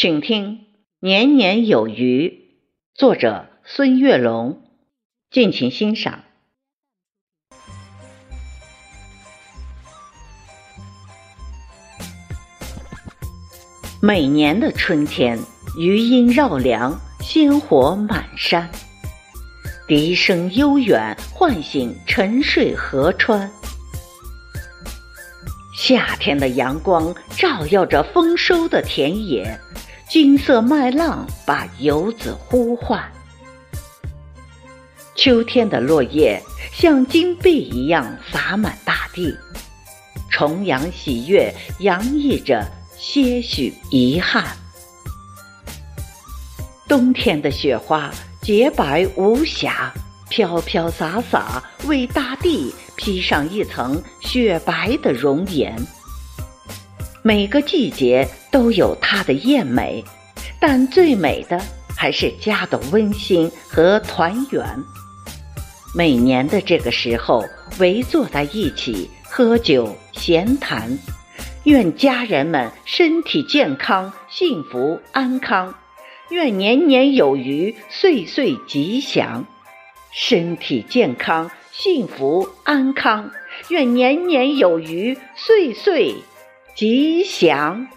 请听《年年有余》，作者孙月龙，敬请欣赏。每年的春天，余音绕梁，鲜活满山，笛声悠远，唤醒沉睡河川。夏天的阳光照耀着丰收的田野。金色麦浪把游子呼唤，秋天的落叶像金币一样洒满大地，重阳喜悦洋溢着些许遗憾。冬天的雪花洁白无瑕，飘飘洒洒为大地披上一层雪白的容颜。每个季节都有它的艳美，但最美的还是家的温馨和团圆。每年的这个时候，围坐在一起喝酒闲谈，愿家人们身体健康、幸福安康，愿年年有余、岁岁吉祥。身体健康、幸福安康，愿年年有余、岁岁。吉祥。